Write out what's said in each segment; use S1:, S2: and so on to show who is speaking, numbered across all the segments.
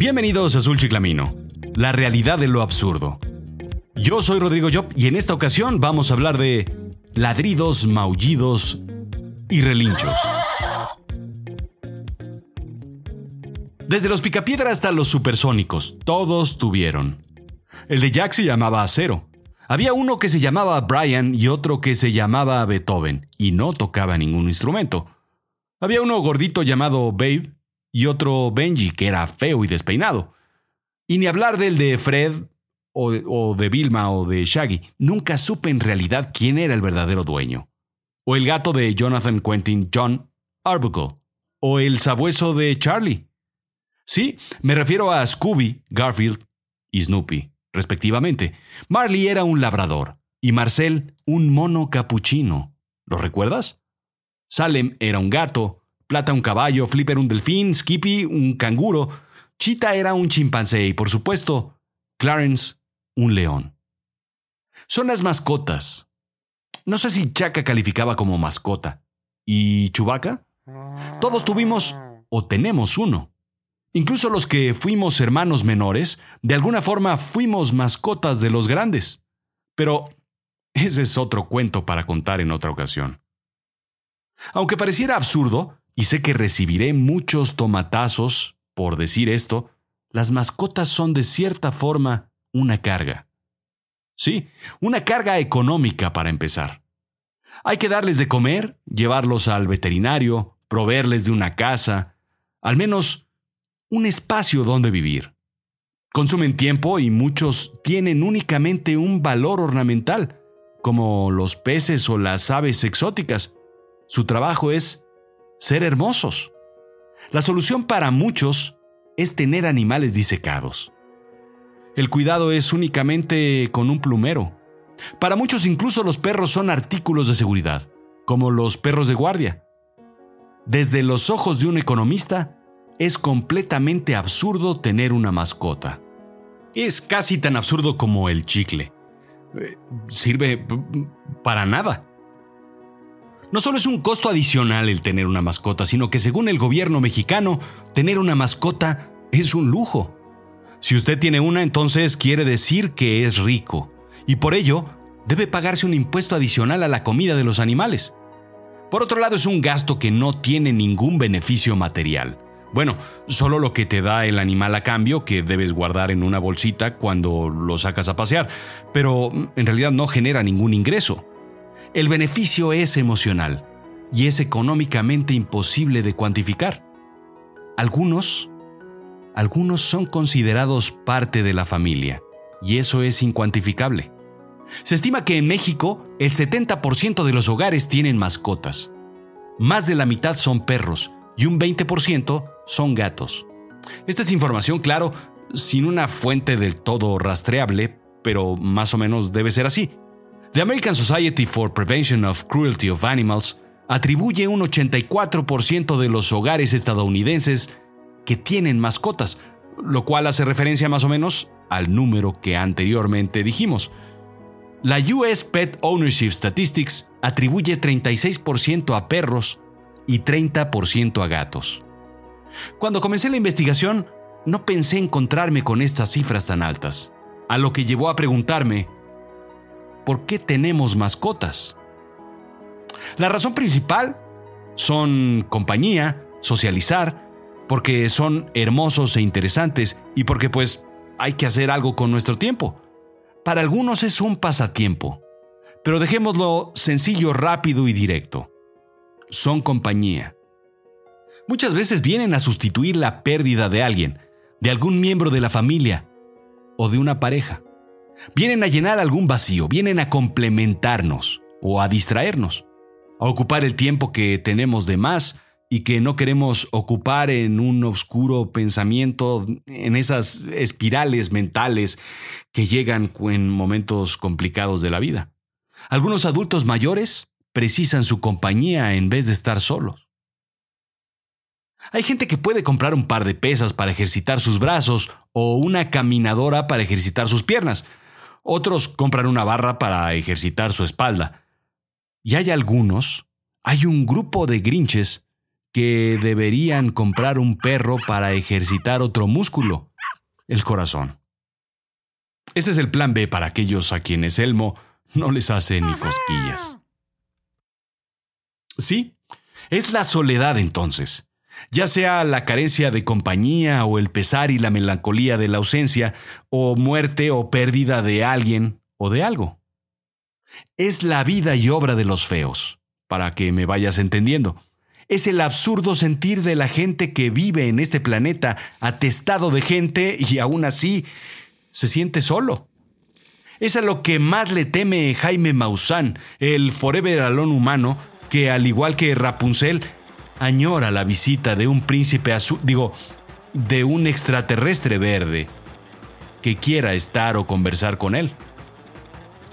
S1: Bienvenidos a Azul Chiclamino, la realidad de lo absurdo. Yo soy Rodrigo Job y en esta ocasión vamos a hablar de ladridos, maullidos y relinchos. Desde los picapiedra hasta los supersónicos, todos tuvieron. El de Jack se llamaba Acero. Había uno que se llamaba Brian y otro que se llamaba Beethoven, y no tocaba ningún instrumento. Había uno gordito llamado Babe y otro Benji, que era feo y despeinado. Y ni hablar del de Fred, o, de Vilma, o de Shaggy. Nunca supe en realidad quién era el verdadero dueño. O el gato de Jonathan Quentin John Arbuckle. O el sabueso de Charlie. Sí, me refiero a Scooby, Garfield y Snoopy, respectivamente. Marley era un labrador y Marcel un mono capuchino. ¿Lo recuerdas? Salem era un gato, Plata un caballo, Flipper un delfín, Skippy un canguro, Chita era un chimpancé y por supuesto, Clarence un león. Son las mascotas. No sé si Chaka calificaba como mascota. ¿Y Chubaca? Todos tuvimos o tenemos uno. Incluso los que fuimos hermanos menores, de alguna forma fuimos mascotas de los grandes. Pero ese es otro cuento para contar en otra ocasión. Aunque pareciera absurdo, y sé que recibiré muchos tomatazos por decir esto, las mascotas son de cierta forma una carga. Sí, una carga económica para empezar. Hay que darles de comer, llevarlos al veterinario, proveerles de una casa, al menos un espacio donde vivir. Consumen tiempo y muchos tienen únicamente un valor ornamental, como los peces o las aves exóticas. Su trabajo es ser hermosos. La solución para muchos es tener animales disecados. El cuidado es únicamente con un plumero. Para muchos incluso los perros son artículos de seguridad, como los perros de guardia. Desde los ojos de un economista, es completamente absurdo tener una mascota. Es casi tan absurdo como el chicle. Eh, sirve para nada. No solo es un costo adicional el tener una mascota, sino que según el gobierno mexicano, tener una mascota es un lujo. Si usted tiene una, entonces quiere decir que es rico, y por ello debe pagarse un impuesto adicional a la comida de los animales. Por otro lado, es un gasto que no tiene ningún beneficio material. Bueno, solo lo que te da el animal a cambio, que debes guardar en una bolsita cuando lo sacas a pasear, pero en realidad no genera ningún ingreso. El beneficio es emocional y es económicamente imposible de cuantificar. Algunos, algunos son considerados parte de la familia y eso es incuantificable. Se estima que en México el 70% de los hogares tienen mascotas. Más de la mitad son perros y un 20% son gatos. Esta es información, claro, sin una fuente del todo rastreable, pero más o menos debe ser así. The American Society for Prevention of Cruelty of Animals atribuye un 84% de los hogares estadounidenses que tienen mascotas, lo cual hace referencia más o menos al número que anteriormente dijimos. La US Pet Ownership Statistics atribuye 36% a perros y 30% a gatos. Cuando comencé la investigación, no pensé encontrarme con estas cifras tan altas, a lo que llevó a preguntarme por qué tenemos mascotas. La razón principal son compañía, socializar, porque son hermosos e interesantes y porque pues hay que hacer algo con nuestro tiempo. Para algunos es un pasatiempo, pero dejémoslo sencillo, rápido y directo. Son compañía. Muchas veces vienen a sustituir la pérdida de alguien, de algún miembro de la familia o de una pareja. Vienen a llenar algún vacío, vienen a complementarnos o a distraernos, a ocupar el tiempo que tenemos de más y que no queremos ocupar en un oscuro pensamiento, en esas espirales mentales que llegan en momentos complicados de la vida. Algunos adultos mayores precisan su compañía en vez de estar solos. Hay gente que puede comprar un par de pesas para ejercitar sus brazos o una caminadora para ejercitar sus piernas, otros compran una barra para ejercitar su espalda. Y hay algunos, hay un grupo de grinches que deberían comprar un perro para ejercitar otro músculo, el corazón. Ese es el plan B para aquellos a quienes Elmo no les hace ni cosquillas. Sí, es la soledad entonces. Ya sea la carencia de compañía o el pesar y la melancolía de la ausencia, o muerte o pérdida de alguien o de algo. Es la vida y obra de los feos, para que me vayas entendiendo. Es el absurdo sentir de la gente que vive en este planeta atestado de gente y aún así se siente solo. Es a lo que más le teme Jaime Maussan, el forever alone humano, que al igual que Rapunzel, añora la visita de un príncipe azul, digo, de un extraterrestre verde, que quiera estar o conversar con él.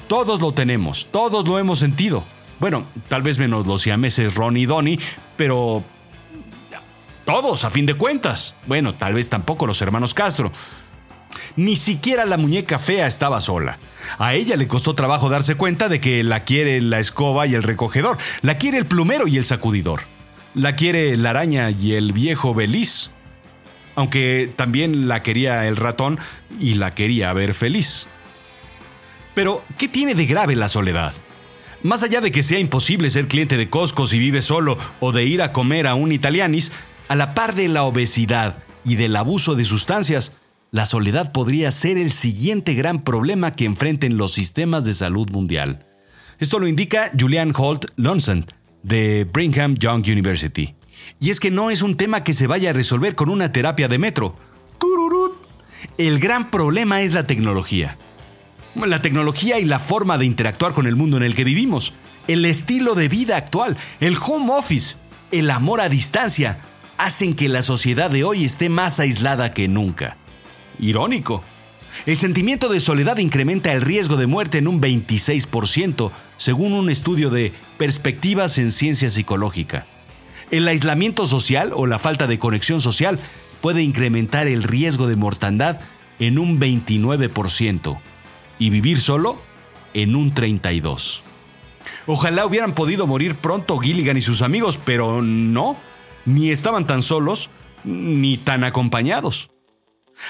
S1: Todos lo tenemos, todos lo hemos sentido. Bueno, tal vez menos los siameses Ron y Donnie, pero todos a fin de cuentas. Bueno, tal vez tampoco los hermanos Castro. Ni siquiera la muñeca fea estaba sola. A ella le costó trabajo darse cuenta de que la quiere la escoba y el recogedor, la quiere el plumero y el sacudidor, la quiere la araña y el viejo beliz, aunque también la quería el ratón y la quería ver feliz. Pero, ¿qué tiene de grave la soledad? Más allá de que sea imposible ser cliente de Costco si vive solo o de ir a comer a un italianis, a la par de la obesidad y del abuso de sustancias, la soledad podría ser el siguiente gran problema que enfrenten los sistemas de salud mundial. Esto lo indica Julian Holt Lonson, de Brigham Young University. Y es que no es un tema que se vaya a resolver con una terapia de metro. El gran problema es la tecnología. La tecnología y la forma de interactuar con el mundo en el que vivimos. El estilo de vida actual, el home office, el amor a distancia, hacen que la sociedad de hoy esté más aislada que nunca. Irónico. El sentimiento de soledad incrementa el riesgo de muerte en un 26%, según un estudio de Perspectivas en Ciencia Psicológica. El aislamiento social o la falta de conexión social puede incrementar el riesgo de mortandad en un 29% y vivir solo en un 32%. Ojalá hubieran podido morir pronto Gilligan y sus amigos, pero no, ni estaban tan solos ni tan acompañados.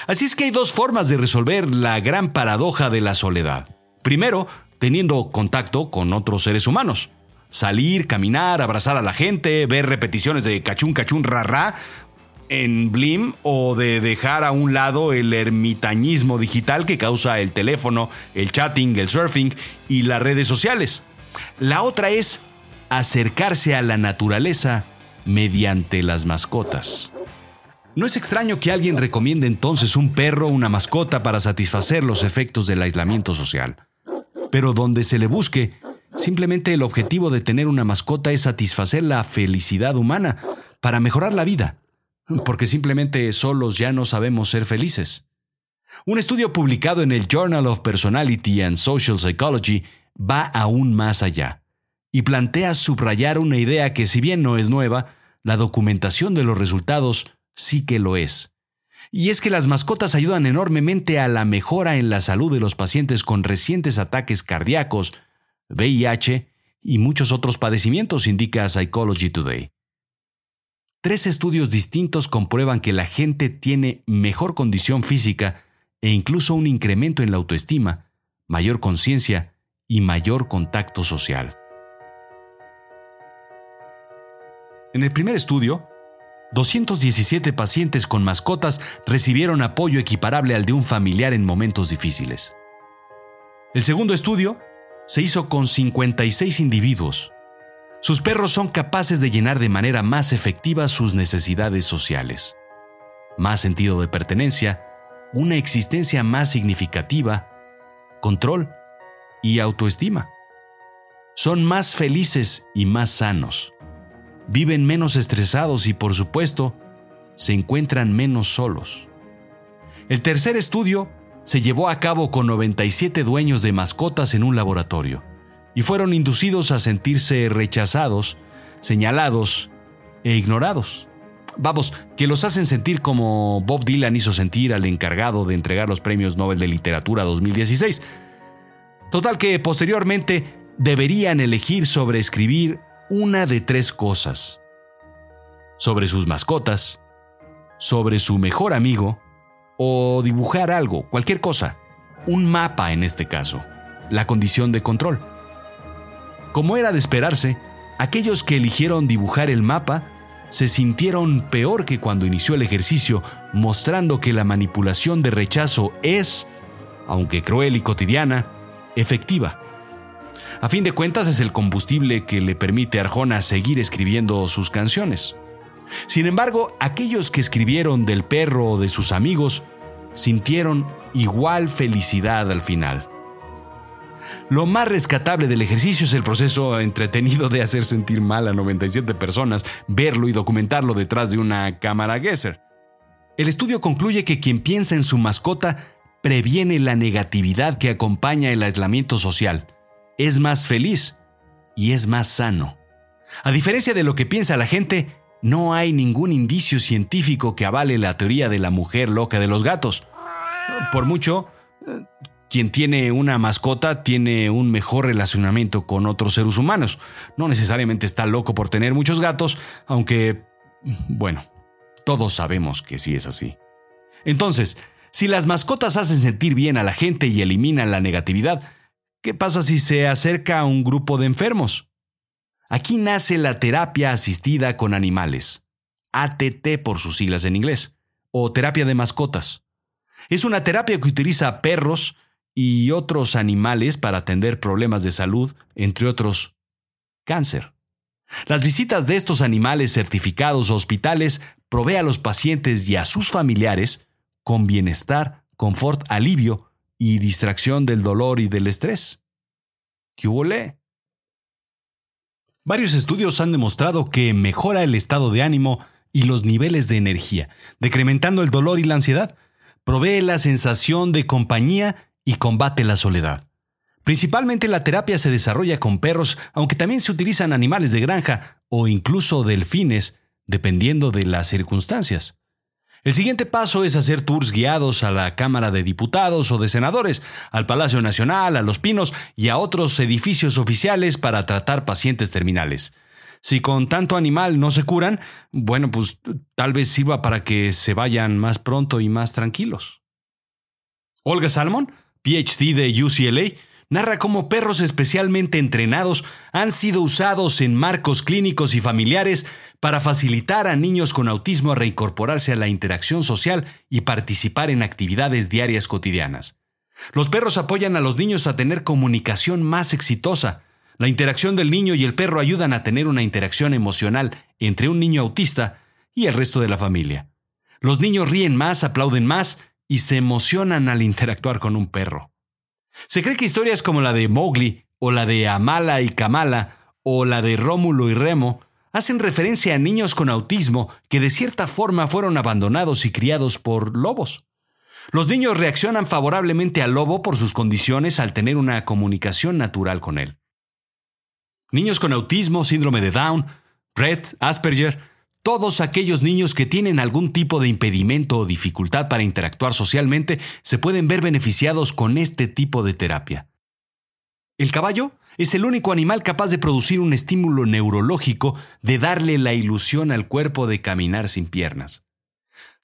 S1: Así es que hay dos formas de resolver la gran paradoja de la soledad. Primero, teniendo contacto con otros seres humanos. Salir, caminar, abrazar a la gente, ver repeticiones de cachún cachún ra en Blim o de dejar a un lado el ermitañismo digital que causa el teléfono, el chatting, el surfing y las redes sociales. La otra es acercarse a la naturaleza mediante las mascotas. No es extraño que alguien recomiende entonces un perro o una mascota para satisfacer los efectos del aislamiento social. Pero donde se le busque, simplemente el objetivo de tener una mascota es satisfacer la felicidad humana para mejorar la vida, porque simplemente solos ya no sabemos ser felices. Un estudio publicado en el Journal of Personality and Social Psychology va aún más allá y plantea subrayar una idea que si bien no es nueva, la documentación de los resultados sí que lo es. Y es que las mascotas ayudan enormemente a la mejora en la salud de los pacientes con recientes ataques cardíacos, VIH y muchos otros padecimientos, indica Psychology Today. Tres estudios distintos comprueban que la gente tiene mejor condición física e incluso un incremento en la autoestima, mayor conciencia y mayor contacto social. En el primer estudio, 217 pacientes con mascotas recibieron apoyo equiparable al de un familiar en momentos difíciles. El segundo estudio se hizo con 56 individuos. Sus perros son capaces de llenar de manera más efectiva sus necesidades sociales. Más sentido de pertenencia, una existencia más significativa, control y autoestima. Son más felices y más sanos viven menos estresados y por supuesto se encuentran menos solos. El tercer estudio se llevó a cabo con 97 dueños de mascotas en un laboratorio y fueron inducidos a sentirse rechazados, señalados e ignorados. Vamos, que los hacen sentir como Bob Dylan hizo sentir al encargado de entregar los premios Nobel de Literatura 2016. Total que posteriormente deberían elegir sobre escribir una de tres cosas. Sobre sus mascotas, sobre su mejor amigo o dibujar algo, cualquier cosa, un mapa en este caso, la condición de control. Como era de esperarse, aquellos que eligieron dibujar el mapa se sintieron peor que cuando inició el ejercicio, mostrando que la manipulación de rechazo es, aunque cruel y cotidiana, efectiva. A fin de cuentas es el combustible que le permite a Arjona seguir escribiendo sus canciones. Sin embargo, aquellos que escribieron del perro o de sus amigos sintieron igual felicidad al final. Lo más rescatable del ejercicio es el proceso entretenido de hacer sentir mal a 97 personas, verlo y documentarlo detrás de una cámara Gesser. El estudio concluye que quien piensa en su mascota previene la negatividad que acompaña el aislamiento social, es más feliz y es más sano. A diferencia de lo que piensa la gente, no hay ningún indicio científico que avale la teoría de la mujer loca de los gatos. Por mucho, quien tiene una mascota tiene un mejor relacionamiento con otros seres humanos. No necesariamente está loco por tener muchos gatos, aunque, bueno, todos sabemos que sí es así. Entonces, si las mascotas hacen sentir bien a la gente y eliminan la negatividad, ¿qué pasa si se acerca a un grupo de enfermos? Aquí nace la terapia asistida con animales, ATT por sus siglas en inglés, o terapia de mascotas. Es una terapia que utiliza perros y otros animales para atender problemas de salud, entre otros, cáncer. Las visitas de estos animales certificados a hospitales provee a los pacientes y a sus familiares con bienestar, confort, alivio y distracción del dolor y del estrés. ¿Qué hubo Varios estudios han demostrado que mejora el estado de ánimo y los niveles de energía, decrementando el dolor y la ansiedad, provee la sensación de compañía y combate la soledad. Principalmente la terapia se desarrolla con perros, aunque también se utilizan animales de granja o incluso delfines, dependiendo de las circunstancias. El siguiente paso es hacer tours guiados a la Cámara de Diputados o de Senadores, al Palacio Nacional, a Los Pinos y a otros edificios oficiales para tratar pacientes terminales. Si con tanto animal no se curan, bueno, pues tal vez sirva para que se vayan más pronto y más tranquilos. Olga Salmon, PhD de UCLA, narra cómo perros especialmente entrenados han sido usados en marcos clínicos y familiares para facilitar a niños con autismo a reincorporarse a la interacción social y participar en actividades diarias cotidianas. Los perros apoyan a los niños a tener comunicación más exitosa. La interacción del niño y el perro ayudan a tener una interacción emocional entre un niño autista y el resto de la familia. Los niños ríen más, aplauden más y se emocionan al interactuar con un perro. Se cree que historias como la de Mowgli, o la de Amala y Kamala, o la de Rómulo y Remo, hacen referencia a niños con autismo que de cierta forma fueron abandonados y criados por lobos. Los niños reaccionan favorablemente al lobo por sus condiciones al tener una comunicación natural con él. Niños con autismo, síndrome de Down, Rett, Asperger, todos aquellos niños que tienen algún tipo de impedimento o dificultad para interactuar socialmente se pueden ver beneficiados con este tipo de terapia. El caballo es el único animal capaz de producir un estímulo neurológico de darle la ilusión al cuerpo de caminar sin piernas.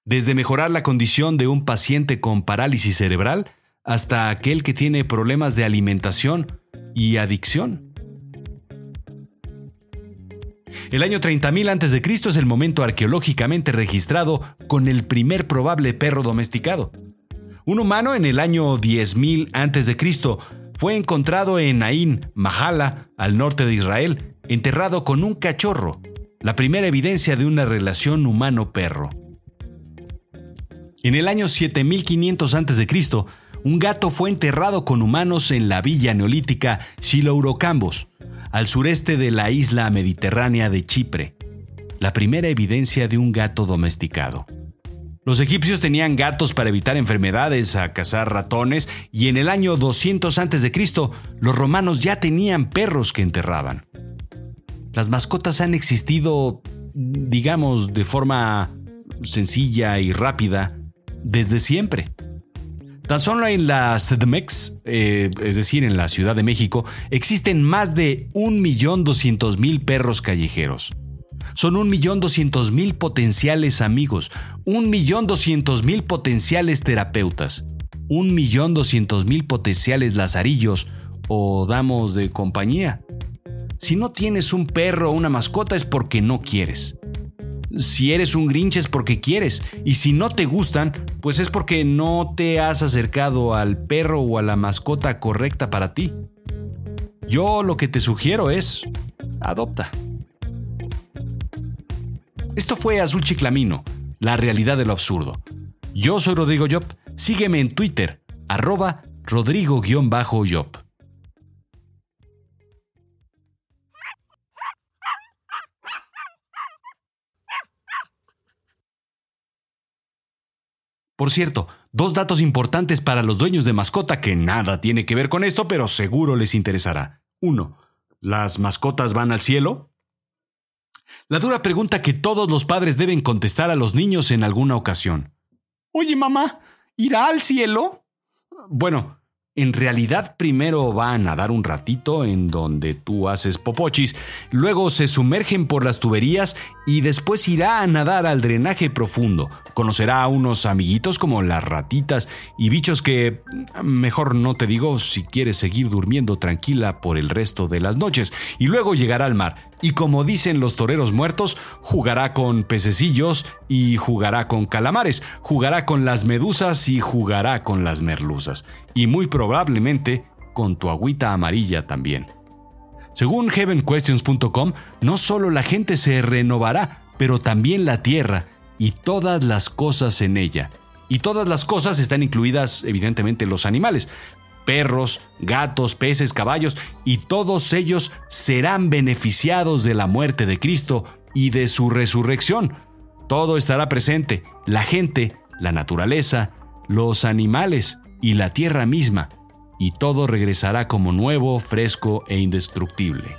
S1: Desde mejorar la condición de un paciente con parálisis cerebral hasta aquel que tiene problemas de alimentación y adicción. El año 30.000 a.C. es el momento arqueológicamente registrado con el primer probable perro domesticado. Un humano en el año 10.000 a.C. fue encontrado en Ain, Mahala, al norte de Israel, enterrado con un cachorro, la primera evidencia de una relación humano-perro. En el año 7500 a.C., un gato fue enterrado con humanos en la villa neolítica Silourocambos, al sureste de la isla mediterránea de Chipre, la primera evidencia de un gato domesticado. Los egipcios tenían gatos para evitar enfermedades, a cazar ratones, y en el año 200 a.C. los romanos ya tenían perros que enterraban. Las mascotas han existido, digamos, de forma sencilla y rápida desde siempre. Tan solo en la CDMEX, eh, es decir, en la Ciudad de México, existen más de 1.200.000 perros callejeros. Son un millón doscientos mil potenciales amigos, un millón doscientos mil potenciales terapeutas, un millón doscientos mil potenciales lazarillos o damos de compañía. Si no tienes un perro o una mascota es porque no quieres. Si eres un Grinch es porque quieres. Y si no te gustan, pues es porque no te has acercado al perro o a la mascota correcta para ti. Yo lo que te sugiero es, adopta. Esto fue Azul Chiclamino, la realidad de lo absurdo. Yo soy Rodrigo Job. Sígueme en Twitter, arroba Rodrigo-Job. Por cierto, dos datos importantes para los dueños de mascota que nada tiene que ver con esto, pero seguro les interesará. 1. ¿Las mascotas van al cielo? La dura pregunta que todos los padres deben contestar a los niños en alguna ocasión. Oye, mamá, ¿irá al cielo? Bueno, en realidad primero van a dar un ratito en donde tú haces popochis, luego se sumergen por las tuberías y después irá a nadar al drenaje profundo. Conocerá a unos amiguitos como las ratitas y bichos que mejor no te digo si quieres seguir durmiendo tranquila por el resto de las noches. Y luego llegará al mar y como dicen los toreros muertos, jugará con pececillos y jugará con calamares, jugará con las medusas y jugará con las merluzas. Y muy probablemente con tu agüita amarilla también. Según heavenquestions.com, no solo la gente se renovará, pero también la tierra y todas las cosas en ella. Y todas las cosas están incluidas evidentemente los animales, perros, gatos, peces, caballos, y todos ellos serán beneficiados de la muerte de Cristo y de su resurrección. Todo estará presente, la gente, la naturaleza, los animales y la tierra misma, y todo regresará como nuevo, fresco e indestructible.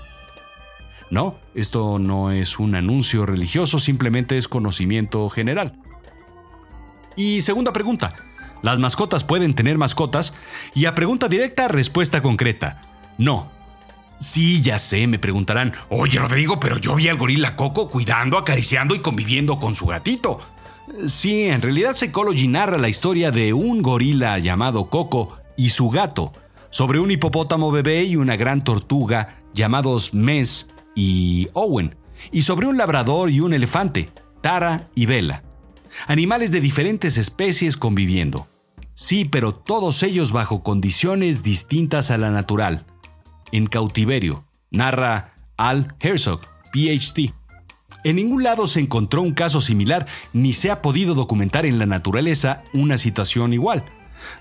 S1: No, esto no es un anuncio religioso, simplemente es conocimiento general. Y segunda pregunta, ¿Las mascotas pueden tener mascotas? Y a pregunta directa, respuesta concreta. No. Sí, ya sé, me preguntarán, oye Rodrigo, pero yo vi al gorila Coco cuidando, acariciando y conviviendo con su gatito. Sí, en realidad Psychology narra la historia de un gorila llamado Coco y su gato, sobre un hipopótamo bebé y una gran tortuga llamados Mess y Owen, y sobre un labrador y un elefante, Tara y Bella. Animales de diferentes especies conviviendo. Sí, pero todos ellos bajo condiciones distintas a la natural. En cautiverio, narra Al Herzog, PhD. En ningún lado se encontró un caso similar ni se ha podido documentar en la naturaleza una situación igual.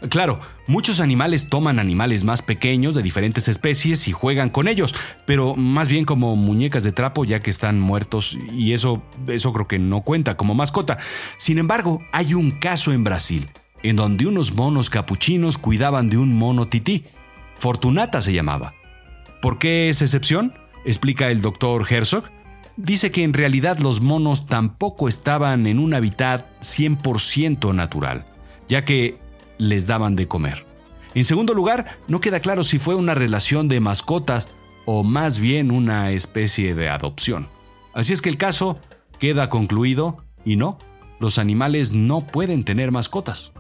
S1: Claro, muchos animales toman animales más pequeños de diferentes especies y juegan con ellos, pero más bien como muñecas de trapo ya que están muertos y eso eso creo que no cuenta como mascota. Sin embargo, hay un caso en Brasil en donde unos monos capuchinos cuidaban de un mono tití. Fortunata se llamaba. ¿Por qué es excepción? explica el doctor Herzog. Dice que en realidad los monos tampoco estaban en un hábitat 100% natural, ya que les daban de comer. En segundo lugar, no queda claro si fue una relación de mascotas o más bien una especie de adopción. Así es que el caso queda concluido y no, los animales no pueden tener mascotas.